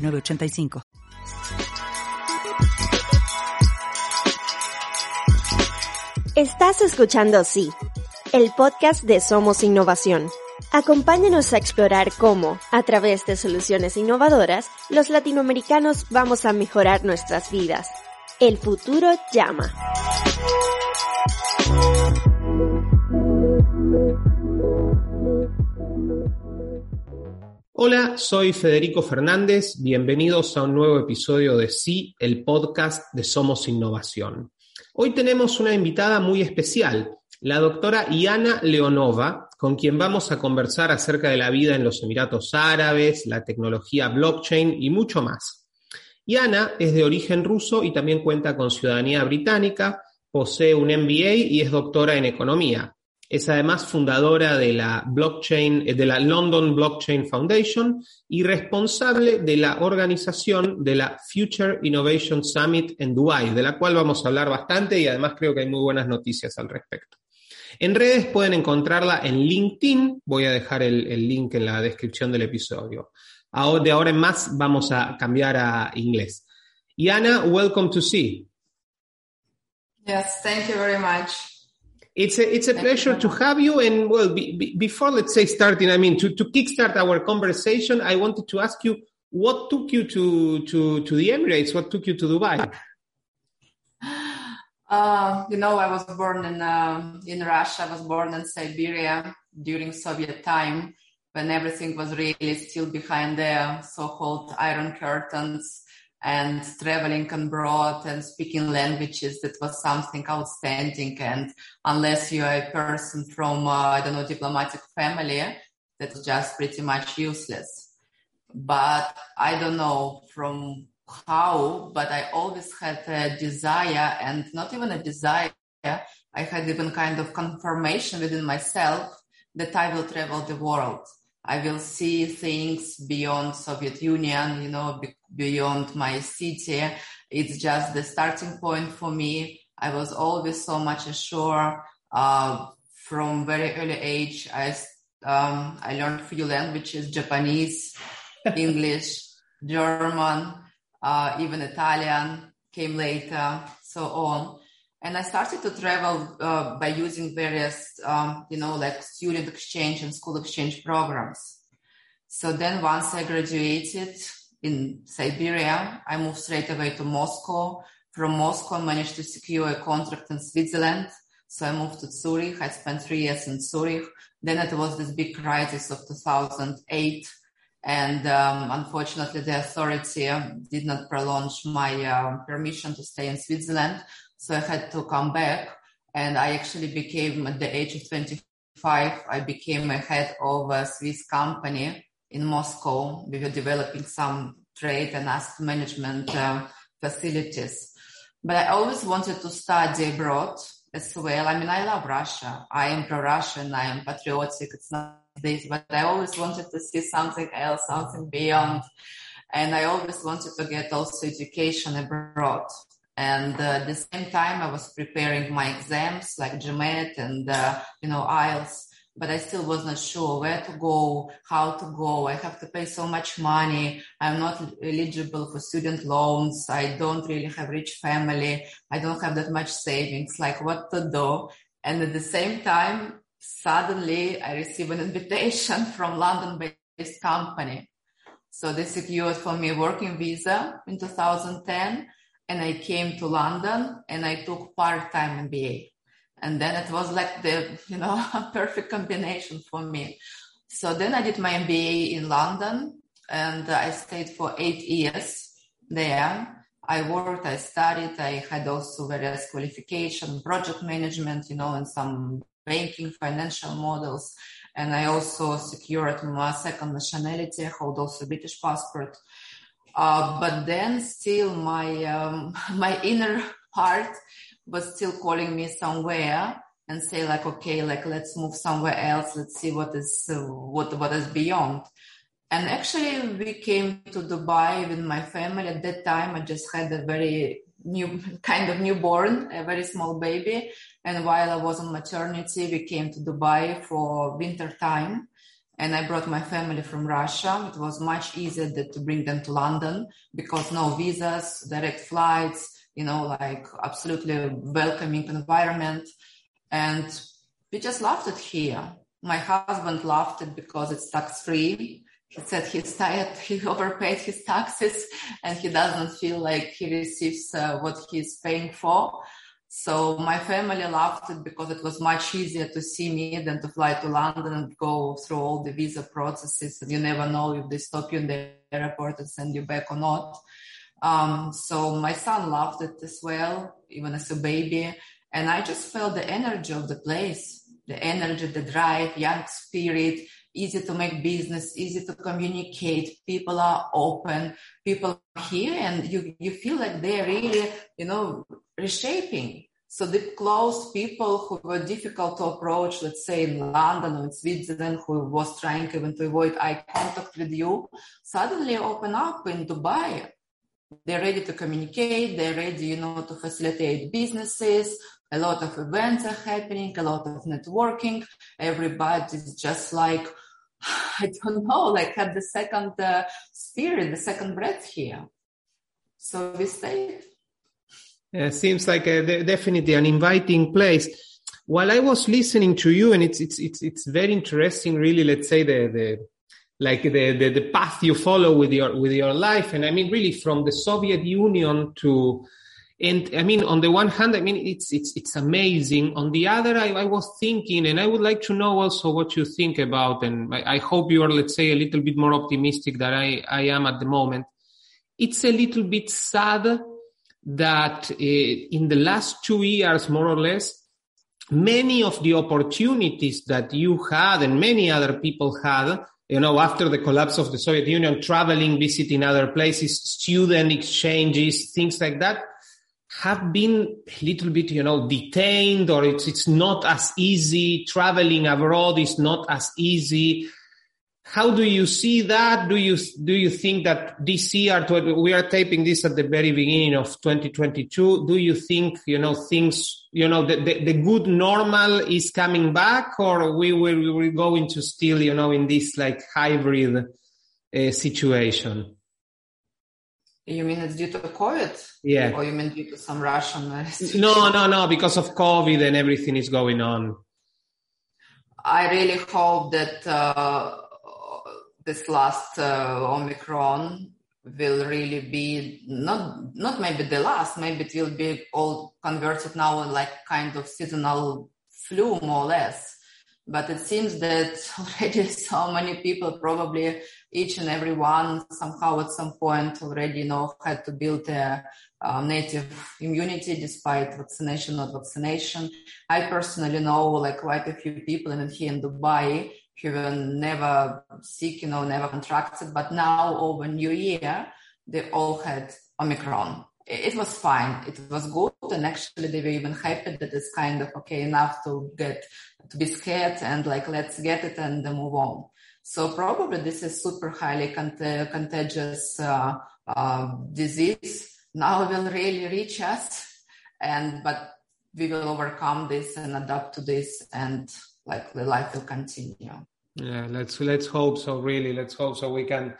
985. Estás escuchando Sí, el podcast de Somos Innovación. Acompáñanos a explorar cómo, a través de soluciones innovadoras, los latinoamericanos vamos a mejorar nuestras vidas. El futuro llama. Hola, soy Federico Fernández. Bienvenidos a un nuevo episodio de Sí, el podcast de Somos Innovación. Hoy tenemos una invitada muy especial, la doctora Iana Leonova, con quien vamos a conversar acerca de la vida en los Emiratos Árabes, la tecnología blockchain y mucho más. Iana es de origen ruso y también cuenta con ciudadanía británica, posee un MBA y es doctora en economía. Es además fundadora de la blockchain, de la London Blockchain Foundation y responsable de la organización de la Future Innovation Summit en Dubai, de la cual vamos a hablar bastante y además creo que hay muy buenas noticias al respecto. En redes pueden encontrarla en LinkedIn, voy a dejar el, link en la descripción del episodio. Ahora, de ahora en más vamos a cambiar a inglés. Iana, welcome to See. Yes, thank you very much. It's a, it's a pleasure to have you. And well, be, be, before let's say starting, I mean, to, to kickstart our conversation, I wanted to ask you what took you to, to, to the Emirates? What took you to Dubai? Uh, you know, I was born in, uh, in Russia. I was born in Siberia during Soviet time when everything was really still behind the so-called iron curtains and traveling abroad and speaking languages that was something outstanding. And unless you are a person from uh, i don't know diplomatic family that's just pretty much useless. But i don't know from how but i always had a desire and not even a desire i had even kind of confirmation within myself that i will travel the world I will see things beyond Soviet Union, you know, beyond my city. It's just the starting point for me. I was always so much assured, uh, from very early age. I, um, I learned few languages, Japanese, English, German, uh, even Italian came later, so on. And I started to travel uh, by using various, um, you know, like student exchange and school exchange programs. So then once I graduated in Siberia, I moved straight away to Moscow. From Moscow, I managed to secure a contract in Switzerland. So I moved to Zurich. I spent three years in Zurich. Then it was this big crisis of 2008. And um, unfortunately, the authority did not prolong my uh, permission to stay in Switzerland. So I had to come back and I actually became at the age of 25, I became a head of a Swiss company in Moscow. We were developing some trade and asset management uh, facilities. But I always wanted to study abroad as well. I mean, I love Russia. I am pro-Russian. I am patriotic. It's not this, but I always wanted to see something else, something beyond. And I always wanted to get also education abroad. And uh, at the same time, I was preparing my exams like GMAT and, uh, you know, IELTS, but I still was not sure where to go, how to go. I have to pay so much money. I'm not eligible for student loans. I don't really have rich family. I don't have that much savings, like what to do. And at the same time, suddenly I receive an invitation from London based company. So they secured for me a working visa in 2010 and I came to London and I took part-time MBA. And then it was like the, you know, perfect combination for me. So then I did my MBA in London and I stayed for eight years there. I worked, I studied, I had also various qualification, project management, you know, and some banking, financial models. And I also secured my second nationality, hold also British passport. Uh, but then still my um, my inner heart was still calling me somewhere and say like, okay, like let's move somewhere else. Let's see what is uh, what what is beyond. And actually, we came to Dubai with my family. At that time, I just had a very new kind of newborn, a very small baby. And while I was on maternity, we came to Dubai for winter time. And I brought my family from Russia. It was much easier to bring them to London because no visas, direct flights, you know, like absolutely welcoming environment. And we just loved it here. My husband loved it because it's tax free he said he's tired, he overpaid his taxes and he doesn't feel like he receives uh, what he's paying for. So my family loved it because it was much easier to see me than to fly to London and go through all the visa processes. And you never know if they stop you in the airport and send you back or not. Um, so my son loved it as well, even as a baby. And I just felt the energy of the place, the energy, the drive, young spirit, easy to make business, easy to communicate. People are open, people are here and you, you feel like they're really, you know, reshaping. So the close people who were difficult to approach, let's say in London or in Switzerland, who was trying even to avoid eye contact with you, suddenly open up in Dubai. They're ready to communicate. They're ready, you know, to facilitate businesses. A lot of events are happening, a lot of networking. Everybody's just like, I don't know, like had the second uh, spirit, the second breath here. So we stayed. It seems like a, definitely an inviting place. While I was listening to you, and it's it's it's it's very interesting, really. Let's say the the like the, the the path you follow with your with your life, and I mean, really, from the Soviet Union to and I mean, on the one hand, I mean, it's, it's, it's amazing. On the other, I, I was thinking, and I would like to know also what you think about, and I, I hope you are, let's say, a little bit more optimistic than I, I am at the moment. It's a little bit sad that uh, in the last two years, more or less, many of the opportunities that you had and many other people had, you know, after the collapse of the Soviet Union, traveling, visiting other places, student exchanges, things like that, have been a little bit, you know, detained or it's, it's not as easy. Traveling abroad is not as easy. How do you see that? Do you, do you think that this year, we are taping this at the very beginning of 2022. Do you think, you know, things, you know, the, the, the good normal is coming back or we will, we will go into still, you know, in this like hybrid uh, situation? You mean it's due to COVID? Yeah. Or you mean due to some Russian? No, no, no, because of COVID and everything is going on. I really hope that uh, this last uh, Omicron will really be not not maybe the last, maybe it will be all converted now in like kind of seasonal flu more or less. But it seems that already so many people, probably each and every one, somehow at some point already you know had to build a native immunity despite vaccination or vaccination. I personally know like quite a few people here in Dubai who were never sick, you know, never contracted, but now over New Year they all had Omicron it was fine. It was good. And actually they were even happy that it's kind of okay enough to get, to be scared and like, let's get it and move on. So probably this is super highly cont- contagious, uh, uh, disease. Now will really reach us and, but we will overcome this and adapt to this and like the life will continue. Yeah, let's, let's hope so. Really, let's hope so we can,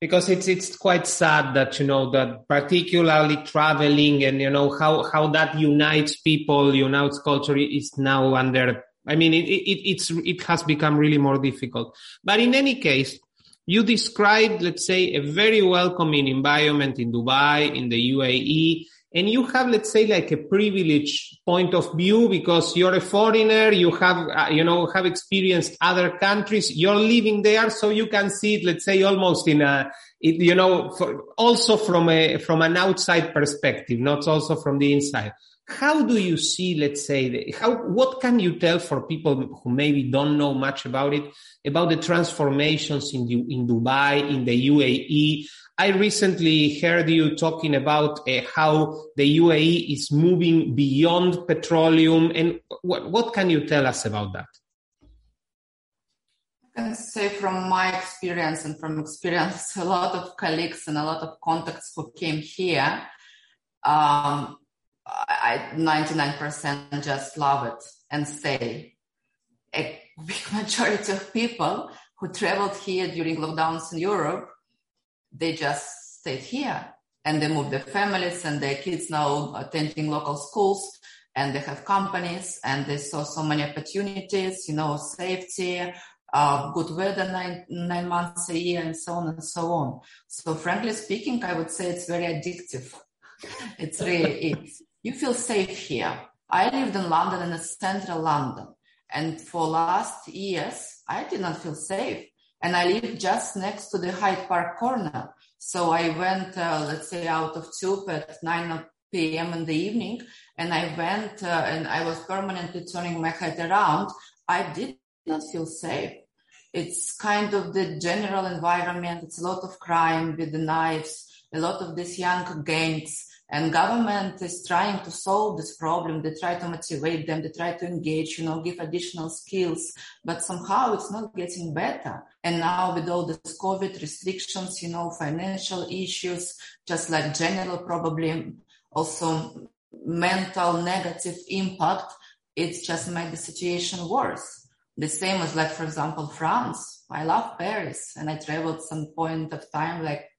because it's it's quite sad that you know that particularly traveling and you know how how that unites people unites culture is now under i mean it, it it's it has become really more difficult. But in any case you described let's say a very welcoming environment in dubai in the uae and you have let's say like a privileged point of view because you're a foreigner you have uh, you know have experienced other countries you're living there so you can see it let's say almost in a you know for, also from a from an outside perspective not also from the inside how do you see let's say the, how what can you tell for people who maybe don't know much about it about the transformations in in dubai in the uae I recently heard you talking about uh, how the UAE is moving beyond petroleum, and what, what can you tell us about that? I can say from my experience and from experience, a lot of colleagues and a lot of contacts who came here, um, I 99% just love it and stay. A big majority of people who traveled here during lockdowns in Europe, they just stayed here and they moved their families and their kids now attending local schools and they have companies and they saw so many opportunities, you know, safety, uh, good weather nine, nine months a year and so on and so on. So frankly speaking, I would say it's very addictive. it's really. You feel safe here. I lived in London in central London and for last years, I did not feel safe. And I lived just next to the Hyde Park corner. So I went, uh, let's say, out of tube at 9 p.m. in the evening, and I went uh, and I was permanently turning my head around. I did not feel safe. It's kind of the general environment. It's a lot of crime with the knives, a lot of these young gangs and government is trying to solve this problem. They try to motivate them. They try to engage, you know, give additional skills, but somehow it's not getting better. And now with all this COVID restrictions, you know, financial issues, just like general probably also mental negative impact, it's just made the situation worse. The same as like, for example, France. I love Paris and I traveled some point of time, like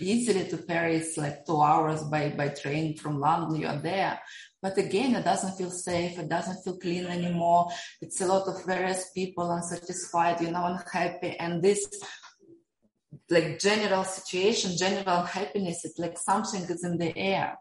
easily to Paris, like two hours by, by train from London, you're there. But again, it doesn't feel safe. It doesn't feel clean anymore. It's a lot of various people unsatisfied, you know, unhappy. And this like general situation, general happiness, it's like something is in the air.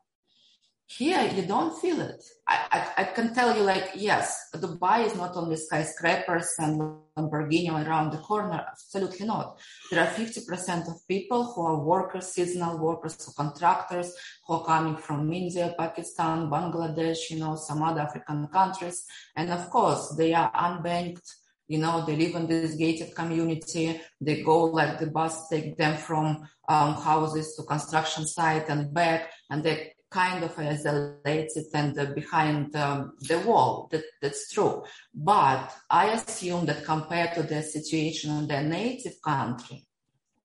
Here, you don't feel it. I, I, I, can tell you, like, yes, Dubai is not only skyscrapers and Lamborghini around the corner. Absolutely not. There are 50% of people who are workers, seasonal workers, or contractors who are coming from India, Pakistan, Bangladesh, you know, some other African countries. And of course, they are unbanked. You know, they live in this gated community. They go like the bus take them from um, houses to construction site and back, and they kind of isolated and uh, behind um, the wall. That, that's true. But I assume that compared to the situation in their native country,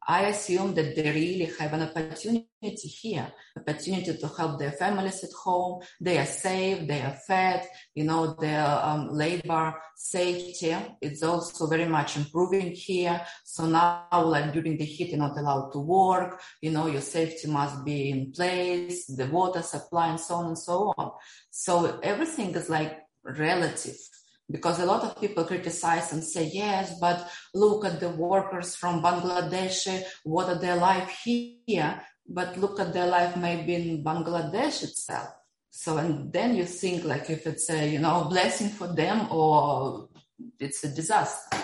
I assume that they really have an opportunity here, opportunity to help their families at home. They are safe, they are fed, you know, their um, labor safety is also very much improving here. So now, like during the heat, you're not allowed to work, you know, your safety must be in place, the water supply and so on and so on. So everything is like relative because a lot of people criticize and say, yes, but look at the workers from Bangladesh, what are their life here? But look at their life maybe in Bangladesh itself. So, and then you think like if it's a, you know, blessing for them or it's a disaster.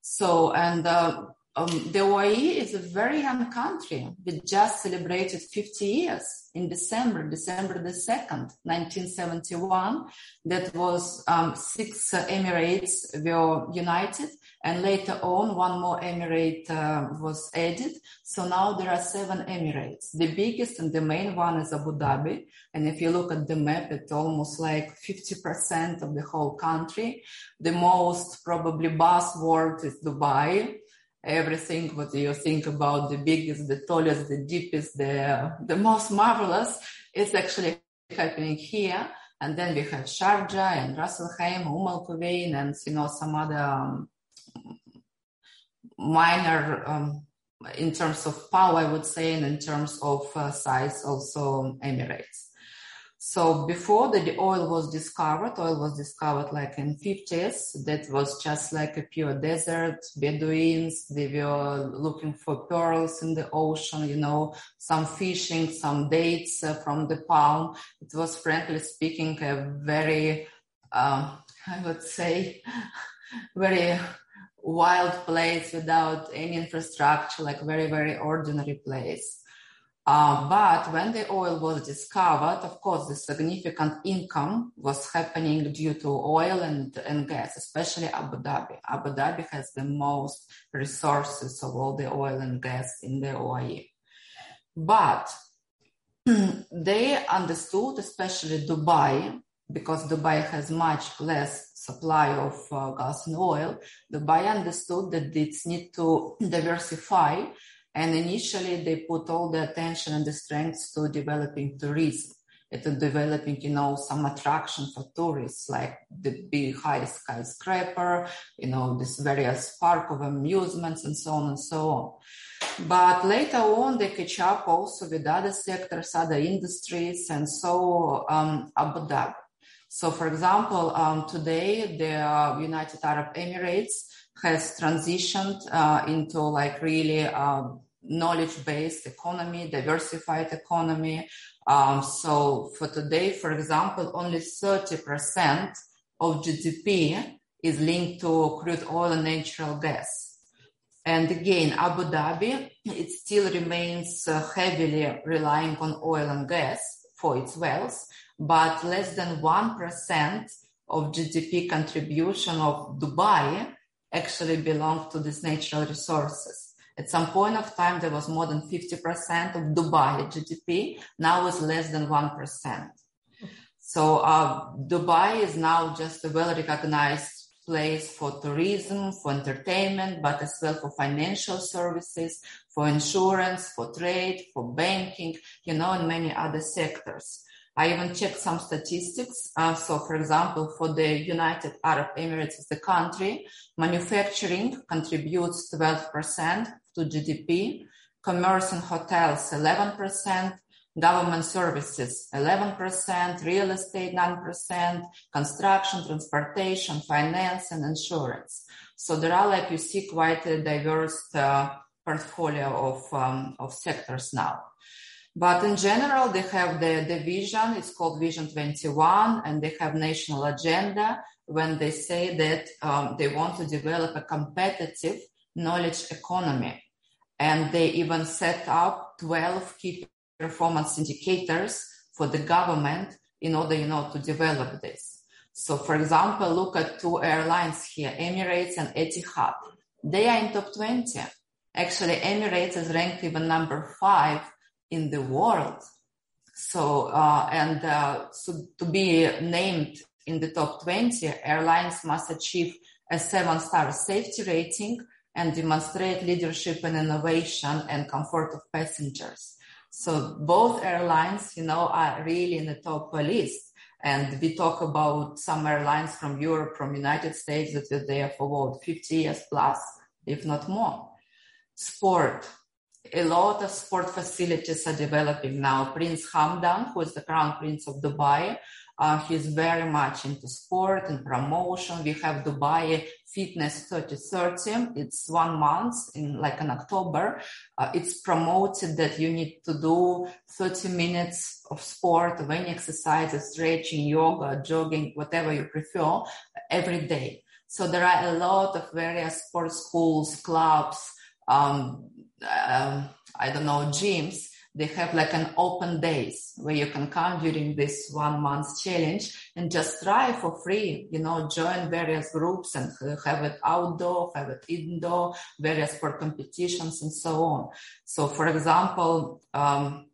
So, and uh, um, the UAE is a very young country. We just celebrated 50 years in December, December the 2nd, 1971. That was um, six uh, Emirates were united and later on one more Emirate uh, was added. So now there are seven Emirates. The biggest and the main one is Abu Dhabi. And if you look at the map, it's almost like 50% of the whole country. The most probably buzzword is Dubai everything what you think about the biggest, the tallest, the deepest, the, the most marvelous is actually happening here. And then we have Sharjah and Ras Al Khaimah, Umm Al Quwain, and you know some other um, minor um, in terms of power, I would say, and in terms of uh, size, also Emirates. So before the, the oil was discovered, oil was discovered like in 50s. That was just like a pure desert. Bedouins, they were looking for pearls in the ocean, you know, some fishing, some dates uh, from the palm. It was frankly speaking a very, uh, I would say, very wild place without any infrastructure, like very, very ordinary place. Uh, but when the oil was discovered, of course, the significant income was happening due to oil and, and gas, especially Abu Dhabi. Abu Dhabi has the most resources of all the oil and gas in the UAE. But they understood, especially Dubai, because Dubai has much less supply of uh, gas and oil, Dubai understood that it need to diversify. And initially they put all the attention and the strengths to developing tourism. It developing, you know, some attraction for tourists, like the big high skyscraper, you know, this various park of amusements and so on and so on. But later on, they catch up also with other sectors, other industries, and so um, Abu Dhabi. So, for example, um, today the United Arab Emirates has transitioned uh, into like really uh, knowledge-based economy, diversified economy. Um, so, for today, for example, only 30% of GDP is linked to crude oil and natural gas. And again, Abu Dhabi, it still remains uh, heavily relying on oil and gas for its wealth, but less than 1% of GDP contribution of Dubai actually belonged to these natural resources. At some point of time, there was more than 50% of Dubai GDP. Now it's less than 1%. So uh, Dubai is now just a well-recognized place for tourism, for entertainment, but as well for financial services, for insurance, for trade, for banking, you know, and many other sectors. I even checked some statistics. Uh, so, for example, for the United Arab Emirates as the country, manufacturing contributes 12% to GDP, commerce and hotels 11%, government services 11%, real estate 9%, construction, transportation, finance, and insurance. So there are, like you see, quite a diverse uh, portfolio of, um, of sectors now. But in general, they have the, the vision, it's called Vision 21, and they have national agenda when they say that um, they want to develop a competitive knowledge economy. And they even set up 12 key performance indicators for the government in order, you know, to develop this. So, for example, look at two airlines here, Emirates and Etihad. They are in top 20. Actually, Emirates is ranked even number five in the world. So, uh, and uh, so to be named in the top 20, airlines must achieve a seven star safety rating and demonstrate leadership and innovation and comfort of passengers. So both airlines, you know, are really in the top list. And we talk about some airlines from Europe, from United States that were there for what, 50 years plus, if not more. Sport. A lot of sport facilities are developing now. Prince Hamdan, who is the crown prince of Dubai, uh, he's very much into sport and promotion. We have Dubai Fitness 3030. It's one month in like in October. Uh, it's promoted that you need to do 30 minutes of sport, of any exercise, stretching, yoga, jogging, whatever you prefer every day. So there are a lot of various sports schools, clubs, um, uh, I don't know, gyms they have like an open days where you can come during this one month challenge and just try for free, you know, join various groups and have it outdoor, have it indoor, various sport competitions and so on. So for example, um,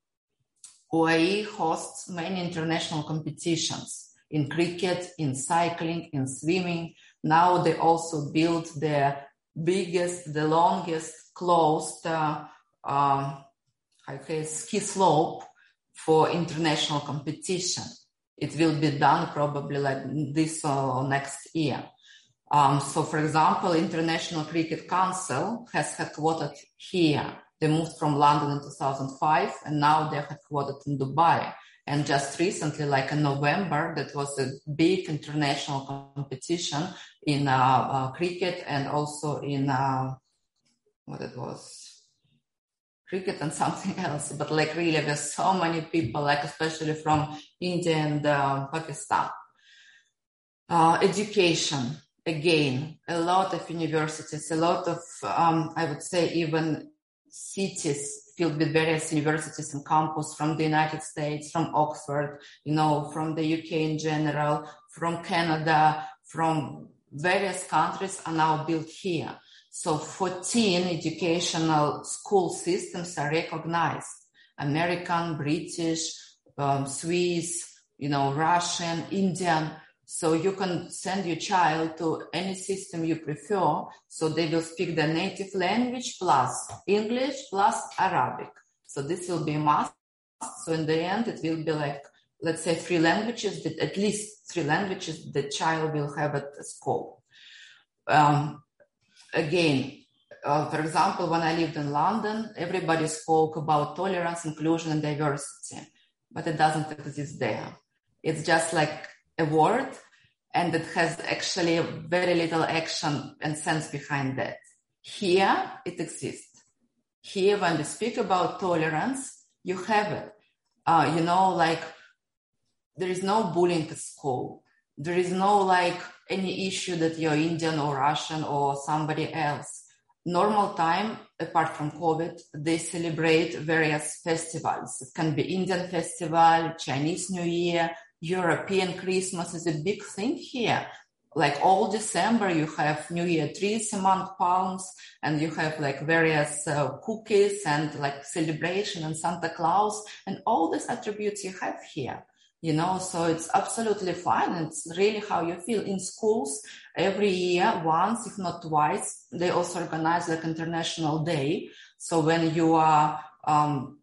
UAE hosts many international competitions in cricket, in cycling, in swimming. Now they also build the biggest, the longest closed uh, uh, a ski slope for international competition. It will be done probably like this or next year. Um, so, for example, International Cricket Council has headquartered here. They moved from London in 2005 and now they're headquartered in Dubai. And just recently, like in November, that was a big international competition in uh, uh, cricket and also in uh, what it was cricket and something else. But like really, there's so many people, like especially from India and uh, Pakistan. Uh, education, again, a lot of universities, a lot of, um, I would say, even cities filled with various universities and campus from the United States, from Oxford, you know, from the UK in general, from Canada, from various countries are now built here. So 14 educational school systems are recognized. American, British, um, Swiss, you know, Russian, Indian. So you can send your child to any system you prefer. So they will speak the native language plus English plus Arabic. So this will be a must. So in the end, it will be like, let's say three languages that at least three languages the child will have at school. Um, again, uh, for example, when I lived in London, everybody spoke about tolerance, inclusion, and diversity, but it doesn't exist there. It's just like a word, and it has actually very little action and sense behind that. Here, it exists. Here, when we speak about tolerance, you have it. Uh, you know, like there is no bullying at school. There is no like any issue that you're Indian or Russian or somebody else normal time, apart from COVID, they celebrate various festivals. It can be Indian festival, Chinese New Year, European Christmas is a big thing here. Like all December, you have New Year trees among palms, and you have like various uh, cookies and like celebration and Santa Claus, and all these attributes you have here you know so it's absolutely fine. It's really how you feel. In schools every year once if not twice they also organize like international day. So when you are um,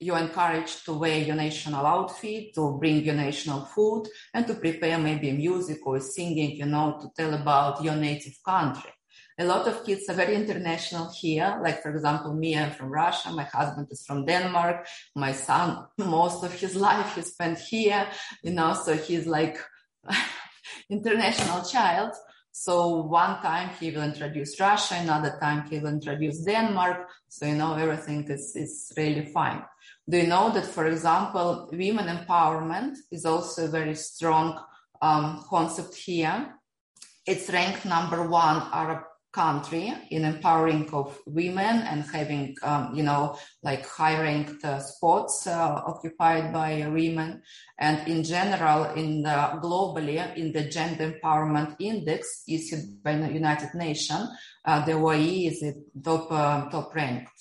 you're encouraged to wear your national outfit, to bring your national food, and to prepare maybe music or singing, you know, to tell about your native country a lot of kids are very international here. Like, for example, me, I'm from Russia. My husband is from Denmark. My son, most of his life he spent here, you know, so he's like international child. So one time he will introduce Russia, another time he will introduce Denmark. So, you know, everything is, is really fine. Do you know that, for example, women empowerment is also a very strong um, concept here? It's ranked number one Arab country in empowering of women and having, um, you know, like high ranked spots uh, occupied by women. And in general, in the, globally, in the gender empowerment index issued by the United Nations, uh, the UAE is top, uh, top ranked.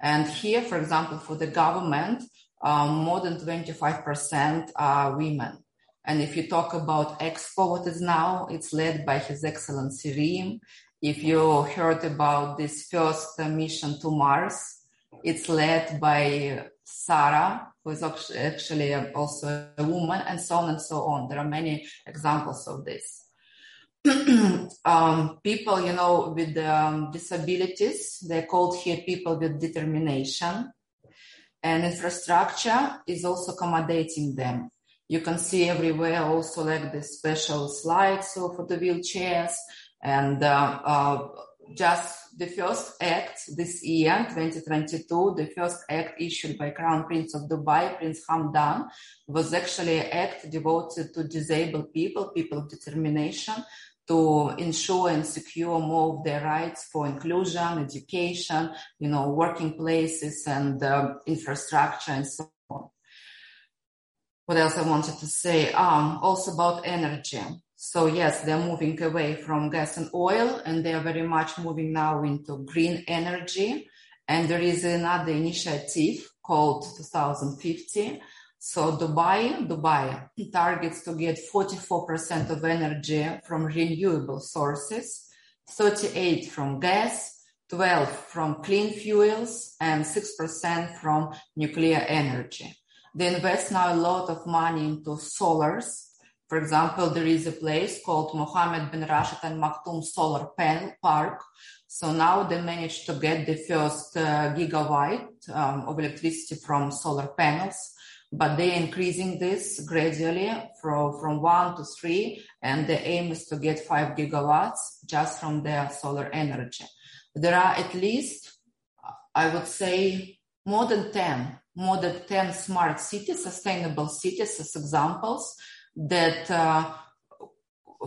And here, for example, for the government, um, more than 25% are women. And if you talk about Expo, what is now, it's led by His Excellency Reem if you heard about this first mission to Mars, it's led by Sarah, who is actually also a woman, and so on and so on. There are many examples of this. um, people, you know, with um, disabilities, they're called here people with determination. And infrastructure is also accommodating them. You can see everywhere also like the special slides for the wheelchairs and uh, uh, just the first act this year, 2022, the first act issued by Crown Prince of Dubai, Prince Hamdan, was actually an act devoted to disabled people, people of determination, to ensure and secure more of their rights for inclusion, education, you know, working places and uh, infrastructure and so on. What else I wanted to say? Um, also about energy. So yes, they're moving away from gas and oil and they are very much moving now into green energy. And there is another initiative called 2050. So Dubai, Dubai targets to get 44% of energy from renewable sources, 38 from gas, 12 from clean fuels and 6% from nuclear energy. They invest now a lot of money into solars for example, there is a place called Mohammed bin Rashid Al Maktoum Solar Panel Park. So now they managed to get the first uh, gigawatt um, of electricity from solar panels, but they're increasing this gradually from, from one to three, and the aim is to get five gigawatts just from their solar energy. There are at least, I would say, more than 10, more than 10 smart cities, sustainable cities as examples that uh,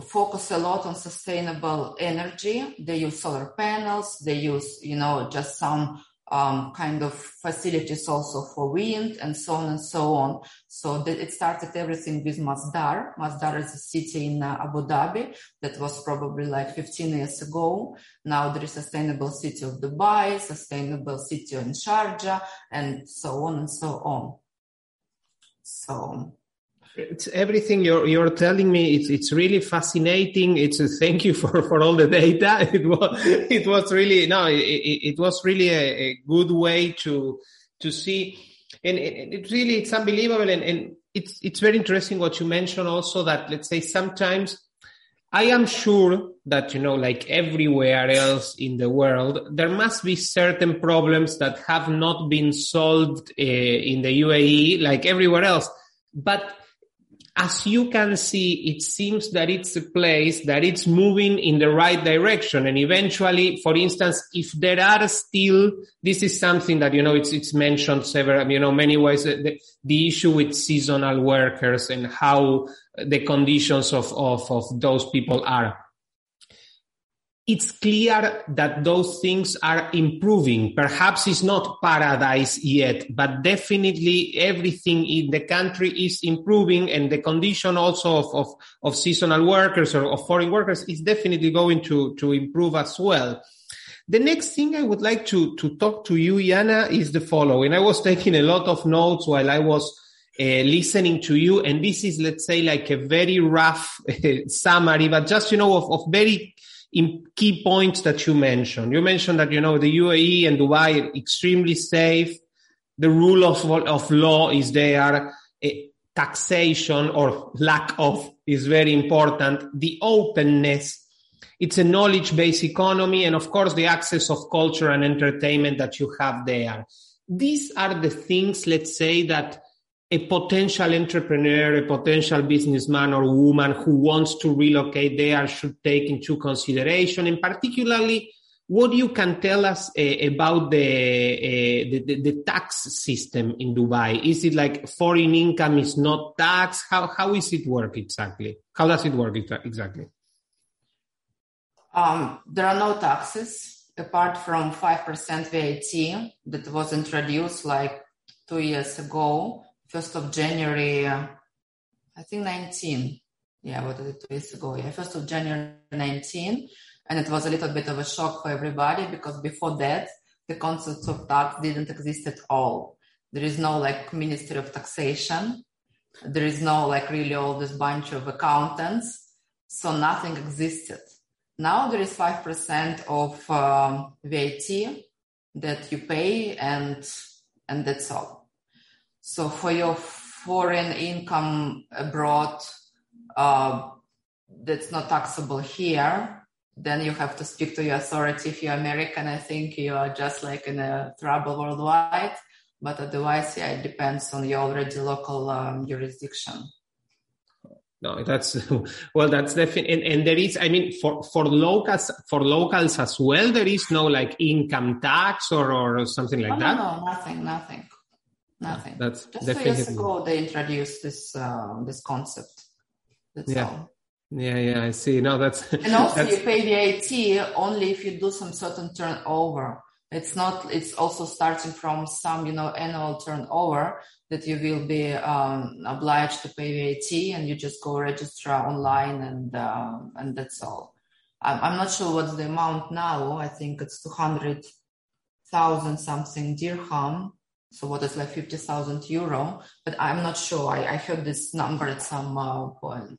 focus a lot on sustainable energy. They use solar panels. They use, you know, just some um, kind of facilities also for wind and so on and so on. So it started everything with Masdar. Masdar is a city in uh, Abu Dhabi that was probably like 15 years ago. Now there is a sustainable city of Dubai, sustainable city in Sharjah, and so on and so on. So it's everything you're you're telling me. It's it's really fascinating. It's a thank you for, for all the data. It was it was really no. It, it was really a, a, good way to to see, and it, it really it's unbelievable. And, and it's it's very interesting what you mentioned also that let's say sometimes I am sure that, you know, like everywhere else in the world, there must be certain problems that have not been solved uh, in the UAE, like everywhere else. But as you can see, it seems that it's a place that it's moving in the right direction. And eventually, for instance, if there are still, this is something that, you know, it's, it's mentioned several, you know, many ways, uh, the, the issue with seasonal workers and how the conditions of, of, of those people are it's clear that those things are improving. Perhaps it's not paradise yet, but definitely everything in the country is improving and the condition also of, of, of seasonal workers or of foreign workers is definitely going to, to improve as well. The next thing I would like to, to talk to you, Iana, is the following. I was taking a lot of notes while I was uh, listening to you, and this is, let's say, like a very rough summary, but just, you know, of, of very in key points that you mentioned. You mentioned that, you know, the UAE and Dubai are extremely safe. The rule of, of law is there. taxation or lack of is very important. The openness. It's a knowledge based economy. And of course, the access of culture and entertainment that you have there. These are the things, let's say, that a potential entrepreneur, a potential businessman or woman who wants to relocate there should take into consideration, and particularly what you can tell us uh, about the, uh, the, the, the tax system in Dubai. Is it like foreign income is not taxed? How how is it work exactly? How does it work exactly? Um, there are no taxes apart from five percent VAT that was introduced like two years ago 1st of January, uh, I think 19. Yeah, what was it, two years ago? Yeah, 1st of January 19. And it was a little bit of a shock for everybody because before that, the concept of tax didn't exist at all. There is no like Ministry of Taxation. There is no like really all this bunch of accountants. So nothing existed. Now there is 5% of um, VAT that you pay and, and that's all. So for your foreign income abroad, uh, that's not taxable here, then you have to speak to your authority. If you're American, I think you are just like in a trouble worldwide. But otherwise, yeah, it depends on your already local um, jurisdiction. No, that's well, that's definitely, and, and, there is, I mean, for, for locals, for locals as well, there is no like income tax or, or something like oh, that. No, no, nothing, nothing. Nothing. That's just two years ago they introduced this uh, this concept. That's yeah. all. Yeah, yeah, I see. No, that's and also that's... you pay VAT only if you do some certain turnover. It's not. It's also starting from some, you know, annual turnover that you will be um, obliged to pay VAT, and you just go register online, and uh, and that's all. I'm, I'm not sure what's the amount now. I think it's two hundred thousand something dirham so what is like 50,000 euro, but I'm not sure. I, I heard this number at some uh, point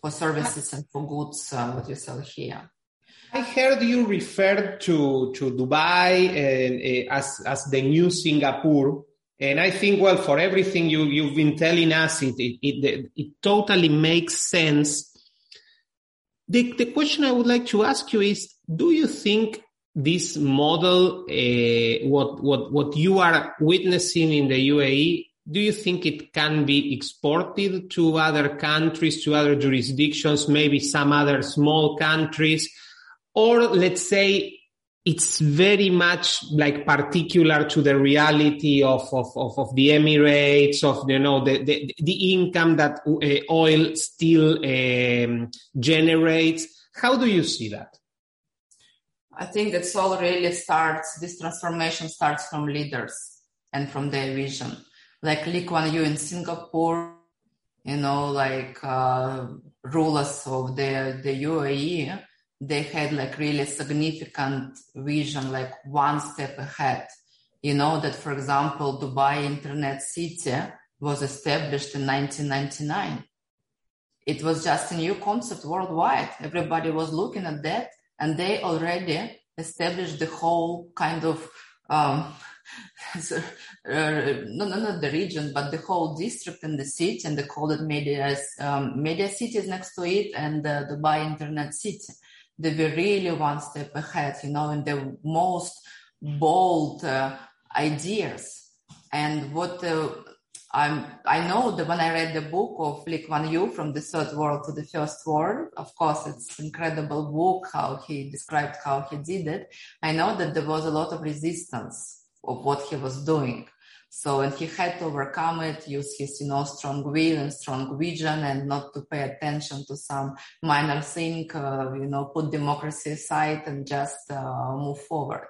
for services and for goods, uh, what you sell here. I heard you refer to, to Dubai and, uh, as, as the new Singapore. And I think, well, for everything you, you've been telling us, it, it, it, it totally makes sense. The, the question I would like to ask you is, do you think this model, uh, what, what, what you are witnessing in the UAE, do you think it can be exported to other countries, to other jurisdictions, maybe some other small countries? Or let's say it's very much like particular to the reality of, of, of, of the Emirates, of, you know, the, the, the income that uh, oil still um, generates. How do you see that? I think it's all really starts, this transformation starts from leaders and from their vision. Like Lee Kuan Yew in Singapore, you know, like uh, rulers of the, the UAE, they had like really significant vision, like one step ahead. You know, that for example, Dubai Internet City was established in 1999. It was just a new concept worldwide. Everybody was looking at that and they already established the whole kind of um, uh, no, no, not the region, but the whole district and the city, and they called it media, um, media cities next to it, and the Dubai Internet City. They were really one step ahead, you know, in the most bold uh, ideas. And what uh, I'm, I know that when I read the book of Lee Kuan Yew from the third world to the first world, of course, it's incredible book how he described how he did it. I know that there was a lot of resistance of what he was doing. So, and he had to overcome it, use his, you know, strong will and strong vision and not to pay attention to some minor thing, uh, you know, put democracy aside and just uh, move forward.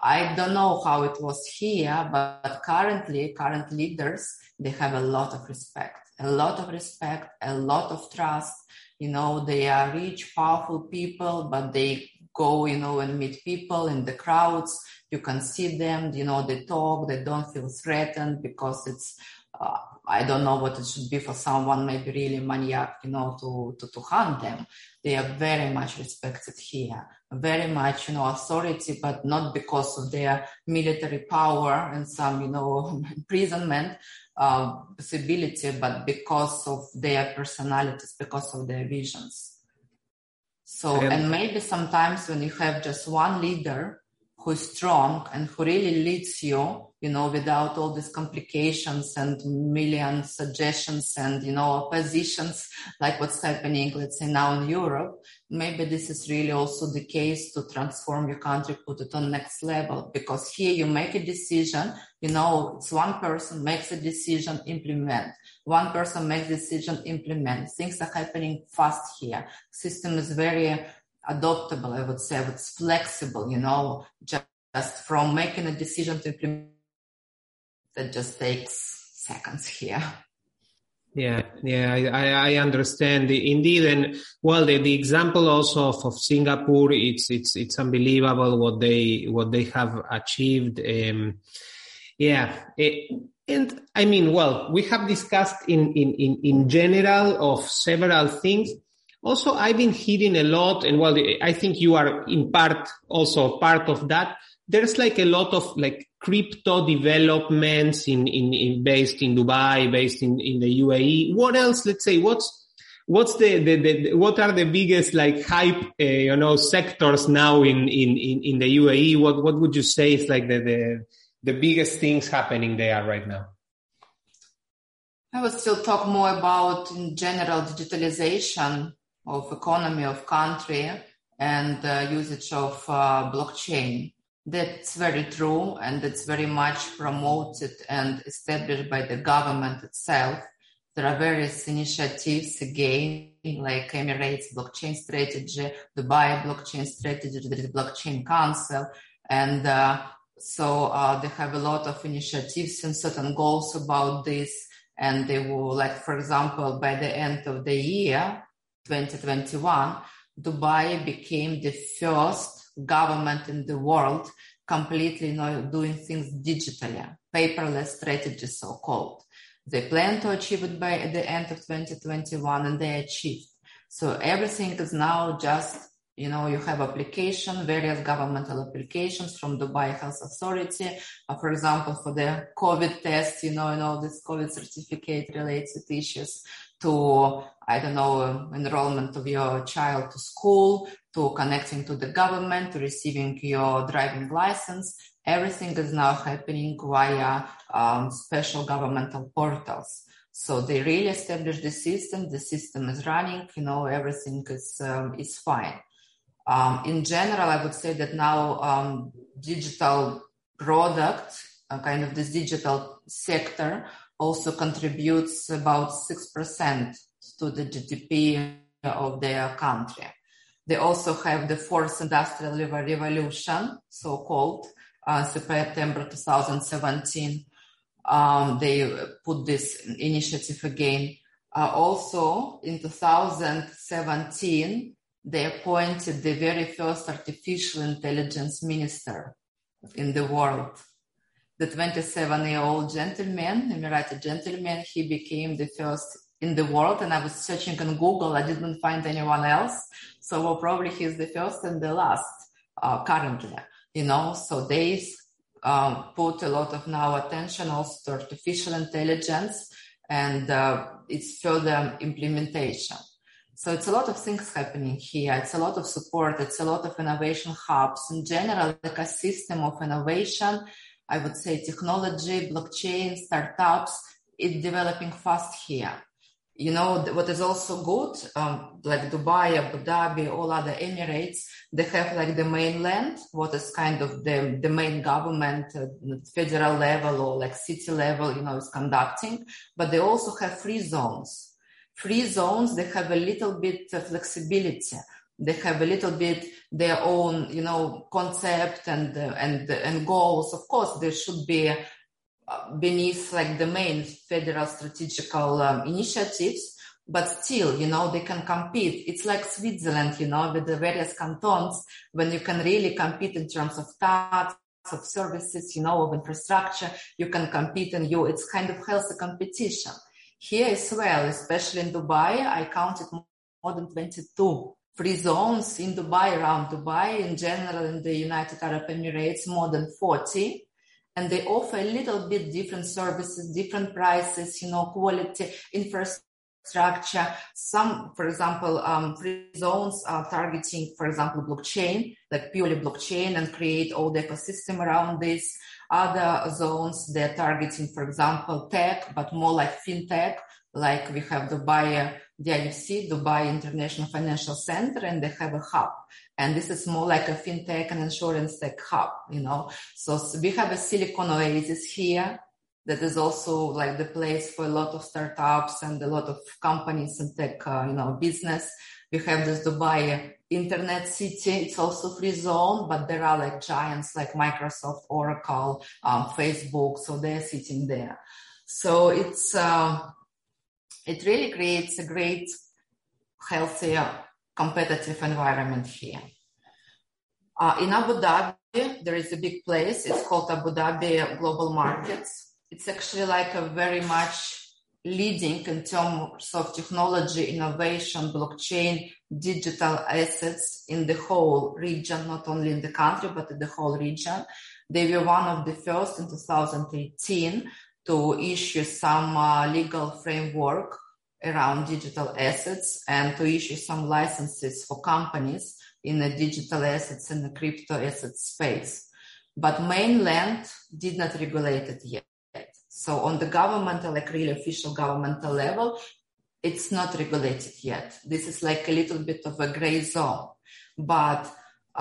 I don't know how it was here, but currently, current leaders, they have a lot of respect, a lot of respect, a lot of trust. You know, they are rich, powerful people, but they go, you know, and meet people in the crowds. You can see them, you know, they talk, they don't feel threatened because it's, uh, I don't know what it should be for someone, maybe really maniac, you know, to, to, to hunt them. They are very much respected here, very much, you know, authority, but not because of their military power and some, you know, imprisonment, uh, possibility, but because of their personalities, because of their visions. So, and maybe sometimes when you have just one leader who's strong and who really leads you, you know, without all these complications and million suggestions and, you know, oppositions like what's happening, let's say now in Europe, maybe this is really also the case to transform your country, put it on next level, because here you make a decision, you know, it's one person makes a decision, implement. One person makes decision, implement. Things are happening fast here. System is very adoptable, I would say. It's flexible, you know, just, from making a decision to implement that just takes seconds here. Yeah, yeah, I, I understand indeed, and well, the, the example also of, of Singapore, it's it's it's unbelievable what they what they have achieved. Um, yeah, it, and I mean, well, we have discussed in in in in general of several things. Also, I've been hearing a lot, and well, I think you are in part also part of that. There's like a lot of like crypto developments in, in, in based in Dubai, based in, in the UAE. What else? Let's say what's what's the, the, the what are the biggest like hype uh, you know sectors now in, in in in the UAE? What what would you say is like the the the biggest things happening there right now? I would still talk more about in general digitalization of economy of country and uh, usage of uh, blockchain that's very true, and it's very much promoted and established by the government itself. There are various initiatives again, like Emirates blockchain strategy, Dubai blockchain strategy, the blockchain council, and uh, so uh, they have a lot of initiatives and certain goals about this. And they will, like for example, by the end of the year, 2021, Dubai became the first government in the world completely you know, doing things digitally, paperless strategy, so called. They plan to achieve it by the end of 2021 and they achieved. So everything is now just, you know, you have application, various governmental applications from Dubai Health Authority. Uh, for example, for the COVID test, you know, and all this COVID certificate related issues to, I don't know, enrollment of your child to school, to connecting to the government, to receiving your driving license. Everything is now happening via um, special governmental portals. So they really established the system. The system is running. You know, everything is um, is fine. Um, in general, I would say that now um, digital product, uh, kind of this digital sector, also contributes about six percent to the GDP of their country. They also have the fourth industrial revolution, so called, uh, September 2017. Um, they put this initiative again. Uh, also, in 2017, they appointed the very first artificial intelligence minister in the world. The 27 year old gentleman, Emirati gentleman, he became the first in the world. And I was searching on Google, I didn't find anyone else. So well, probably he's the first and the last uh, currently, you know. So they um, put a lot of now attention also to artificial intelligence and uh, its further implementation. So it's a lot of things happening here. It's a lot of support. It's a lot of innovation hubs. In general, like a system of innovation, I would say technology, blockchain, startups, it's developing fast here. You know, what is also good, um, like Dubai, Abu Dhabi, all other Emirates, they have like the mainland, what is kind of the, the main government, uh, federal level or like city level, you know, is conducting, but they also have free zones free zones, they have a little bit of flexibility. They have a little bit their own, you know, concept and, and, and goals. Of course, there should be uh, beneath like the main federal strategical um, initiatives, but still, you know, they can compete. It's like Switzerland, you know, with the various cantons when you can really compete in terms of tax, of services, you know, of infrastructure, you can compete and you, it's kind of healthy competition. Here as well, especially in Dubai, I counted more than 22 free zones in Dubai, around Dubai, in general in the United Arab Emirates, more than 40. And they offer a little bit different services, different prices, you know, quality, infrastructure. Some, for example, um, free zones are targeting, for example, blockchain, like purely blockchain and create all the ecosystem around this. Other zones, they're targeting, for example, tech, but more like fintech, like we have Dubai DIFC, Dubai International Financial Center, and they have a hub. And this is more like a fintech and insurance tech hub, you know. So, so we have a Silicon Oasis here that is also like the place for a lot of startups and a lot of companies and tech, uh, you know, business. We have this Dubai internet city. It's also free zone, but there are like giants like Microsoft, Oracle, um, Facebook. So they're sitting there. So it's, uh, it really creates a great, healthier, competitive environment here. Uh, in Abu Dhabi, there is a big place. It's called Abu Dhabi Global Markets. It's actually like a very much leading in terms of technology, innovation, blockchain, digital assets in the whole region, not only in the country, but in the whole region. They were one of the first in 2018 to issue some uh, legal framework around digital assets and to issue some licenses for companies in the digital assets and the crypto asset space. But mainland did not regulate it yet. So on the governmental, like really official governmental level, it's not regulated yet. This is like a little bit of a gray zone. But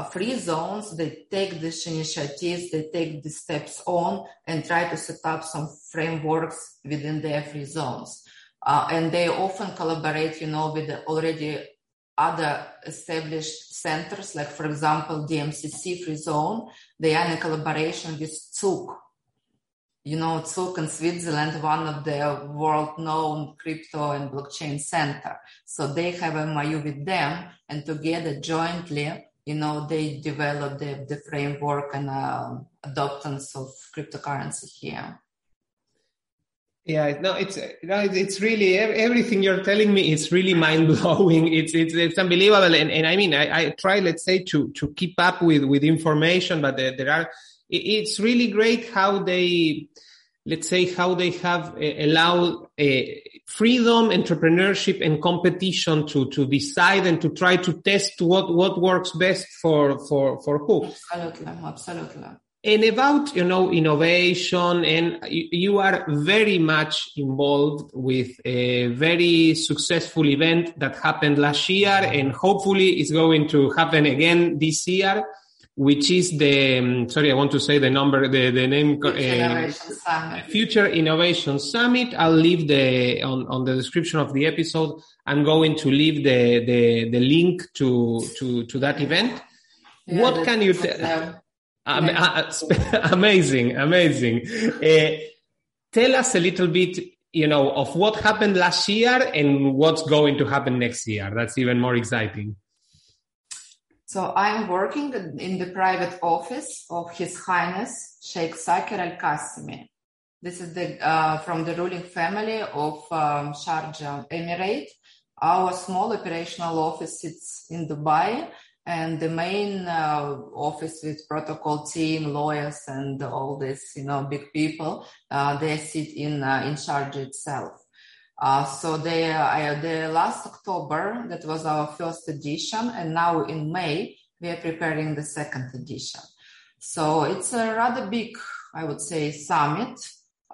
free zones, they take these initiatives, they take the steps on and try to set up some frameworks within their free zones. Uh, and they often collaborate, you know, with the already other established centers, like for example, DMCC Free Zone. They are in collaboration with Zug, you know, Zug in Switzerland, one of the world-known crypto and blockchain center. So they have a with them, and together jointly, you know, they develop the, the framework and uh, adoptance of cryptocurrency here. Yeah, no, it's it's really everything you're telling me. It's really mind blowing. It's it's it's unbelievable. And, and I mean, I, I try, let's say, to to keep up with with information, but there, there are it's really great how they, let's say, how they have uh, allowed uh, freedom, entrepreneurship, and competition to to decide and to try to test what what works best for for for who. Absolutely, absolutely. And about you know innovation, and you, you are very much involved with a very successful event that happened last year, and hopefully it's going to happen again this year which is the um, sorry, I want to say the number, the the name. Future Innovation Summit. Future Innovation Summit. I'll leave the on, on the description of the episode. I'm going to leave the the, the link to to to that event. Yeah, what can you tell? uh, uh, amazing, amazing. Uh, tell us a little bit, you know, of what happened last year and what's going to happen next year. That's even more exciting. So I'm working in the private office of His Highness Sheikh Sakir Al Qasimi. This is the uh, from the ruling family of um, Sharjah Emirate. Our small operational office sits in Dubai, and the main uh, office with protocol team, lawyers, and all this, you know, big people, uh, they sit in uh, in Sharjah itself. Uh, so the, uh, the last October, that was our first edition, and now in May, we are preparing the second edition. So it's a rather big, I would say, summit.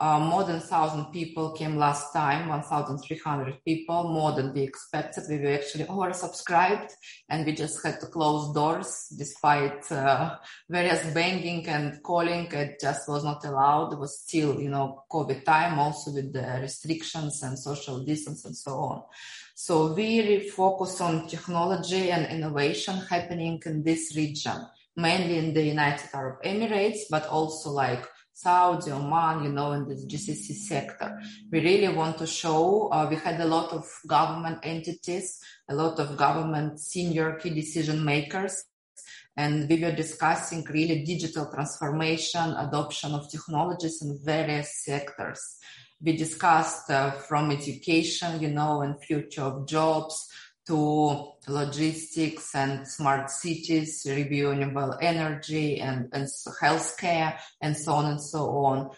Uh, more than 1,000 people came last time, 1,300 people, more than we expected. We were actually oversubscribed and we just had to close doors despite uh, various banging and calling. It just was not allowed. It was still, you know, COVID time also with the restrictions and social distance and so on. So we really focus on technology and innovation happening in this region, mainly in the United Arab Emirates, but also like Saudi, Oman, you know, in the GCC sector. We really want to show, uh, we had a lot of government entities, a lot of government senior key decision makers, and we were discussing really digital transformation, adoption of technologies in various sectors. We discussed uh, from education, you know, and future of jobs to logistics and smart cities, renewable energy and, and healthcare and so on and so on.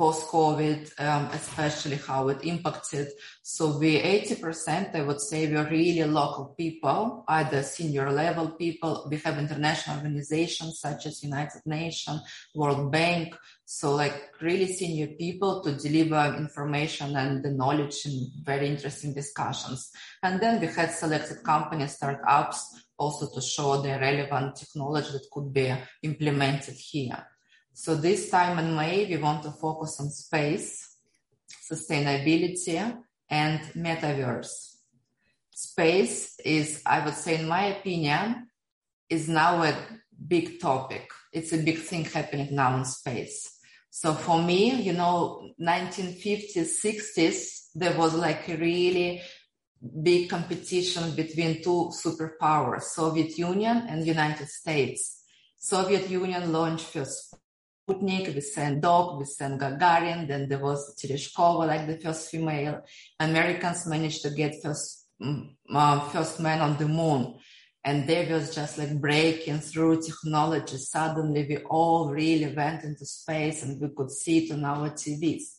Post-COVID, um, especially how it impacted. So we 80%, I would say we're really local people, either senior level people. We have international organizations such as United Nations, World Bank. So like really senior people to deliver information and the knowledge in very interesting discussions. And then we had selected companies, startups also to show the relevant technology that could be implemented here. So this time in May, we want to focus on space, sustainability, and metaverse. Space is, I would say, in my opinion, is now a big topic. It's a big thing happening now in space. So for me, you know, 1950s, 60s, there was like a really big competition between two superpowers, Soviet Union and United States. Soviet Union launched first Sputnik, we sent Dog, we sent Gagarin, then there was Tereshkova, like the first female. Americans managed to get first, uh, first man on the moon. And there was just like breaking through technology. Suddenly we all really went into space and we could see it on our TVs.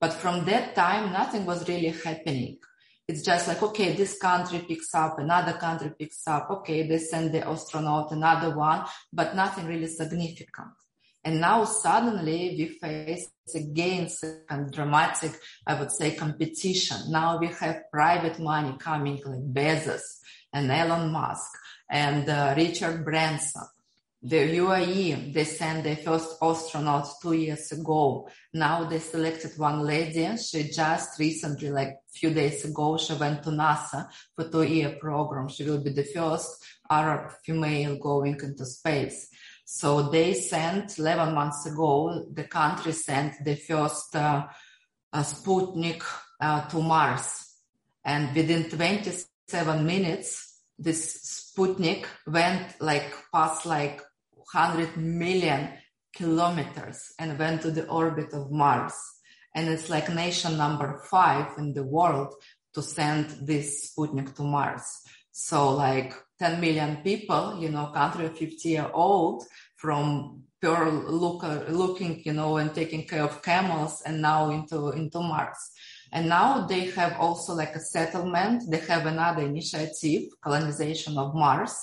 But from that time, nothing was really happening. It's just like, okay, this country picks up, another country picks up, okay, they send the astronaut, another one, but nothing really significant. And now suddenly we face again and dramatic, I would say, competition. Now we have private money coming like Bezos and Elon Musk and uh, Richard Branson. The UAE, they sent their first astronaut two years ago. Now they selected one lady. She just recently, like a few days ago, she went to NASA for two year program. She will be the first Arab female going into space. So they sent 11 months ago, the country sent the first uh, uh, Sputnik uh, to Mars. And within 27 minutes, this Sputnik went like past like 100 million kilometers and went to the orbit of Mars. And it's like nation number five in the world to send this Sputnik to Mars. So like 10 million people, you know, country 50 year old from pure look, looking, you know, and taking care of camels and now into, into Mars. And now they have also like a settlement. They have another initiative, colonization of Mars.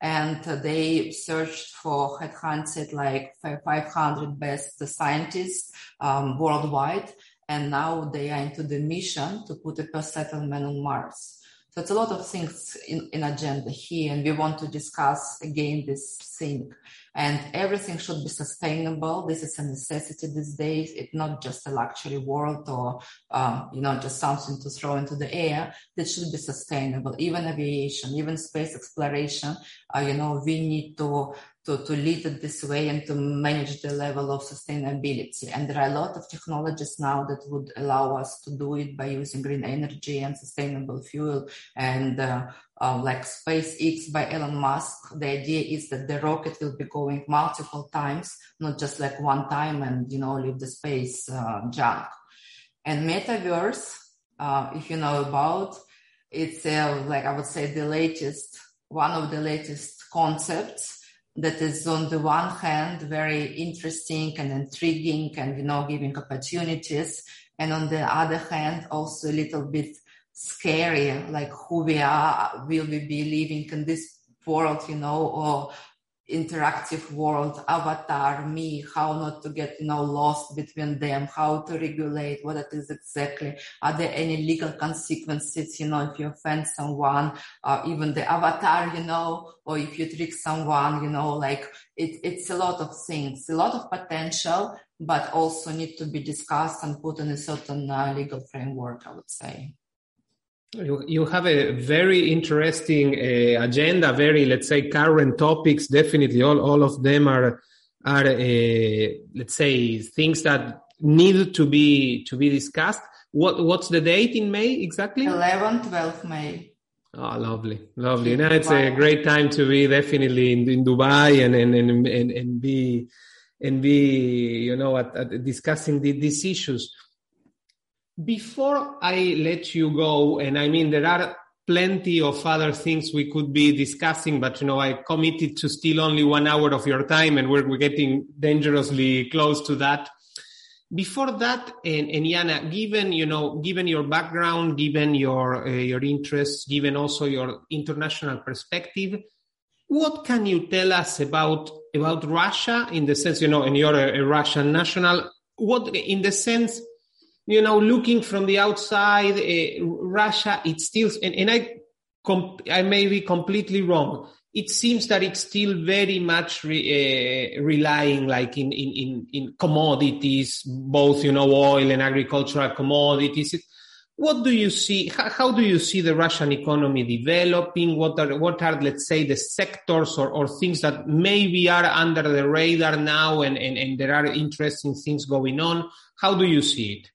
And they searched for headhunted like 500 best scientists um, worldwide. And now they are into the mission to put a settlement on Mars. So it's a lot of things in, in agenda here, and we want to discuss again this thing. And everything should be sustainable. This is a necessity these days. It's not just a luxury world or, um, you know, just something to throw into the air. That should be sustainable. Even aviation, even space exploration, uh, you know, we need to to, to lead it this way and to manage the level of sustainability. And there are a lot of technologies now that would allow us to do it by using green energy and sustainable fuel and uh, uh, like SpaceX by Elon Musk. The idea is that the rocket will be going multiple times, not just like one time and, you know, leave the space uh, junk. And metaverse, uh, if you know about, it's uh, like I would say the latest, one of the latest concepts that is on the one hand very interesting and intriguing and you know giving opportunities and on the other hand also a little bit scary like who we are will we be living in this world you know or interactive world, avatar, me, how not to get, you know, lost between them, how to regulate what it is exactly. Are there any legal consequences, you know, if you offend someone, uh, even the avatar, you know, or if you trick someone, you know, like it, it's a lot of things, a lot of potential, but also need to be discussed and put in a certain uh, legal framework, I would say. You, you have a very interesting uh, agenda, very, let's say, current topics. Definitely, all, all of them are, are uh, let's say, things that need to be to be discussed. What What's the date in May exactly? 11, 12 May. Oh, lovely, lovely. Now it's a great time to be definitely in, in Dubai and, and, and, and, and be and be, you know, at, at discussing the, these issues. Before I let you go, and I mean, there are plenty of other things we could be discussing, but you know, I committed to still only one hour of your time and we're, we're getting dangerously close to that. Before that, and, and Iana, given, you know, given your background, given your, uh, your interests, given also your international perspective, what can you tell us about, about Russia in the sense, you know, and you're a, a Russian national, what, in the sense, you know, looking from the outside, uh, Russia, it's still, and, and I, I may be completely wrong. It seems that it's still very much re, uh, relying like in, in, in, in commodities, both, you know, oil and agricultural commodities. What do you see? How, how, do you see the Russian economy developing? What are, what are, let's say, the sectors or, or things that maybe are under the radar now and, and, and there are interesting things going on? How do you see it?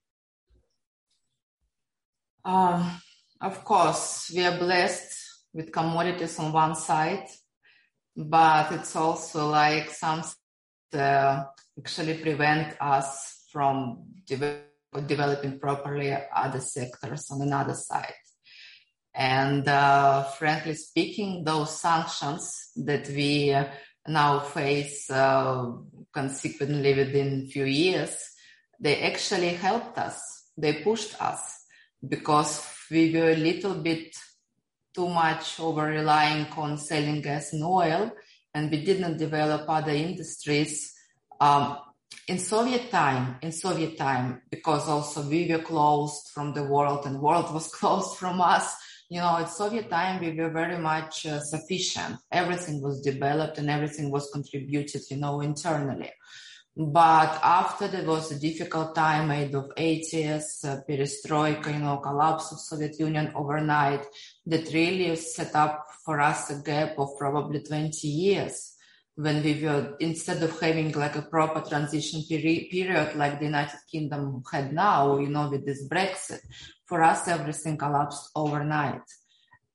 Um, of course, we are blessed with commodities on one side, but it's also like some uh, actually prevent us from de- developing properly other sectors on another side. And uh, frankly speaking, those sanctions that we now face uh, consequently within few years, they actually helped us. They pushed us because we were a little bit too much over relying on selling gas and oil and we didn't develop other industries um, in soviet time in soviet time because also we were closed from the world and world was closed from us. You know at soviet time we were very much uh, sufficient. Everything was developed and everything was contributed you know internally but after there was a difficult time made of 80s, uh, perestroika, you know, collapse of Soviet Union overnight that really set up for us a gap of probably 20 years when we were, instead of having like a proper transition peri- period like the United Kingdom had now, you know, with this Brexit, for us everything collapsed overnight.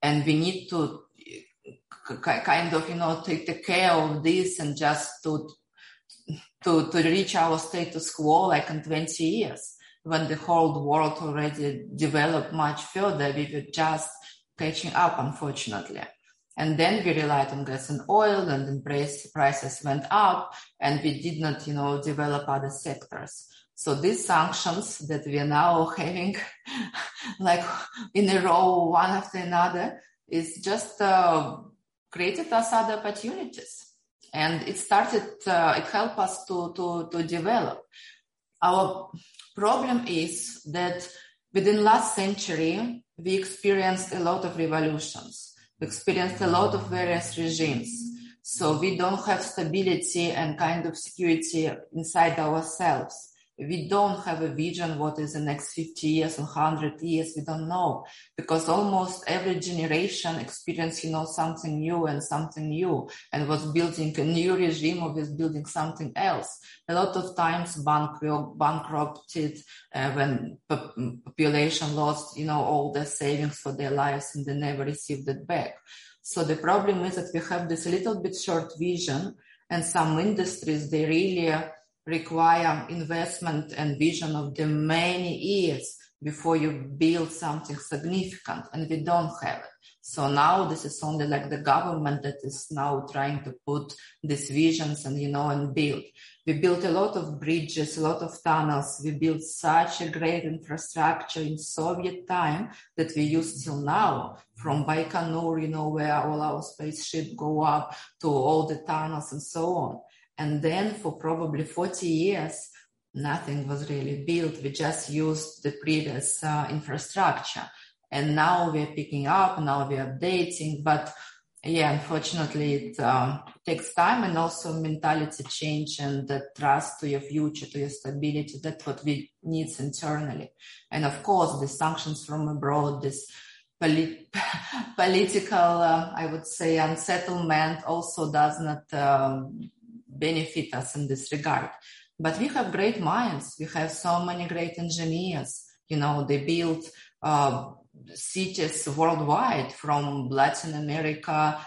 And we need to kind of, you know, take the care of this and just to to, to reach our status quo like in 20 years when the whole world already developed much further. We were just catching up, unfortunately. And then we relied on gas and oil and then price, prices went up and we did not, you know, develop other sectors. So these sanctions that we are now having like in a row, one after another is just uh, created us other opportunities and it started uh, it helped us to, to to develop. Our problem is that within last century we experienced a lot of revolutions. We experienced a lot of various regimes. So we don't have stability and kind of security inside ourselves we don't have a vision what is the next 50 years and 100 years we don't know. Because almost every generation experience you know something new and something new and was building a new regime or was building something else. A lot of times bankrupt, bankrupted uh, when population lost you know all their savings for their lives and they never received it back. So the problem is that we have this little bit short vision and some industries they really require investment and vision of the many years before you build something significant and we don't have it. So now this is only like the government that is now trying to put these visions and, you know, and build. We built a lot of bridges, a lot of tunnels. We built such a great infrastructure in Soviet time that we use till now from Baikonur, you know, where all our spaceship go up to all the tunnels and so on. And then for probably 40 years, nothing was really built. We just used the previous uh, infrastructure. And now we're picking up, now we're updating. But yeah, unfortunately, it um, takes time and also mentality change and the trust to your future, to your stability. That's what we need internally. And of course, the sanctions from abroad, this polit- political, uh, I would say, unsettlement also does not um, benefit us in this regard. But we have great minds. We have so many great engineers. You know, they built uh, cities worldwide from Latin America,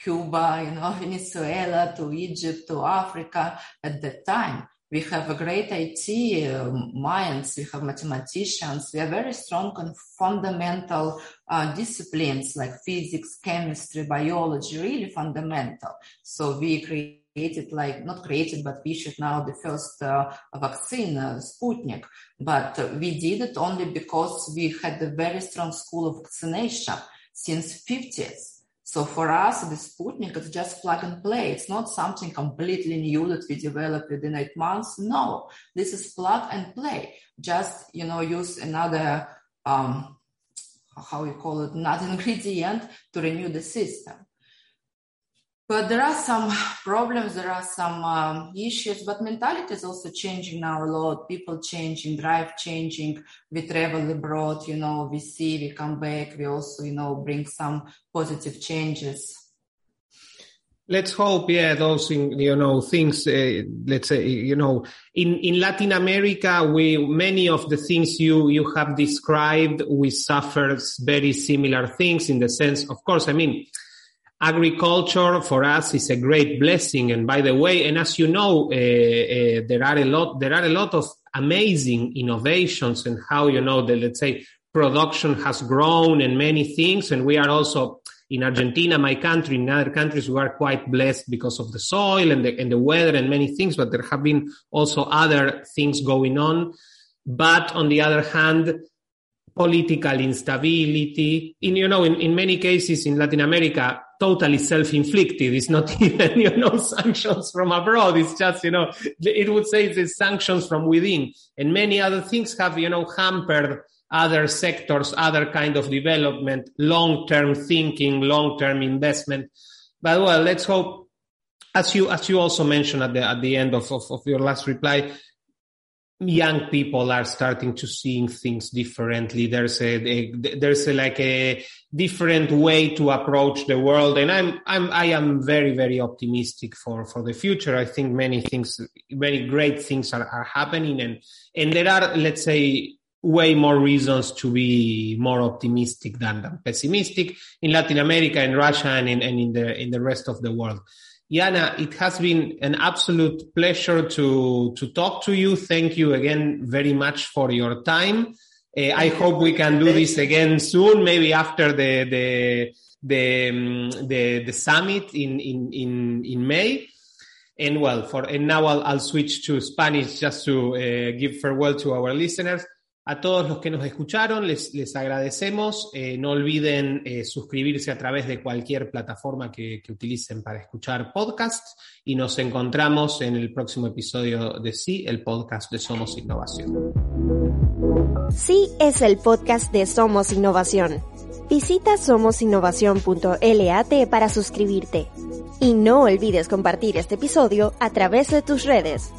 Cuba, you know, Venezuela to Egypt to Africa at that time. We have a great IT uh, minds. We have mathematicians. We are very strong on fundamental uh, disciplines like physics, chemistry, biology, really fundamental. So we create created like not created but we should now the first uh, vaccine uh, sputnik but uh, we did it only because we had a very strong school of vaccination since 50s so for us the sputnik is just plug and play. It's not something completely new that we developed within eight months. No this is plug and play. Just you know use another um, how you call it, not ingredient to renew the system. But there are some problems, there are some um, issues, but mentality is also changing now a lot. People changing, drive changing. We travel abroad, you know, we see, we come back. We also, you know, bring some positive changes. Let's hope, yeah, those, you know, things, uh, let's say, you know, in, in Latin America, we, many of the things you, you have described, we suffer very similar things in the sense, of course, I mean, agriculture for us is a great blessing. And by the way, and as you know, uh, uh, there are a lot, there are a lot of amazing innovations and how, you know, the, let's say production has grown and many things. And we are also in Argentina, my country, in other countries, we are quite blessed because of the soil and the, and the weather and many things, but there have been also other things going on. But on the other hand, political instability. In, you know, in, in many cases in Latin America, totally self-inflicted. It's not even, you know, sanctions from abroad. It's just, you know, it would say it's sanctions from within. And many other things have, you know, hampered other sectors, other kind of development, long-term thinking, long-term investment. But well, let's hope, as you, as you also mentioned at the, at the end of, of, of your last reply, young people are starting to seeing things differently. There's a, a, there's a, like a different way to approach the world, and I'm I'm I am very very optimistic for for the future. I think many things, many great things are, are happening, and and there are let's say way more reasons to be more optimistic than, than pessimistic in Latin America, in Russia, and in, and in the in the rest of the world. Iana, it has been an absolute pleasure to, to talk to you. Thank you again very much for your time. Uh, I hope we can do this again soon, maybe after the, the, the, um, the, the, summit in, in, in, in May. And well, for, and now I'll, I'll switch to Spanish just to uh, give farewell to our listeners. A todos los que nos escucharon, les, les agradecemos. Eh, no olviden eh, suscribirse a través de cualquier plataforma que, que, utilicen para escuchar podcasts y nos encontramos en el próximo episodio de Sí, el podcast de Somos Innovación. Sí es el podcast de Somos Innovación. Visita somosinnovación.lat para suscribirte. Y no olvides compartir este episodio a través de tus redes.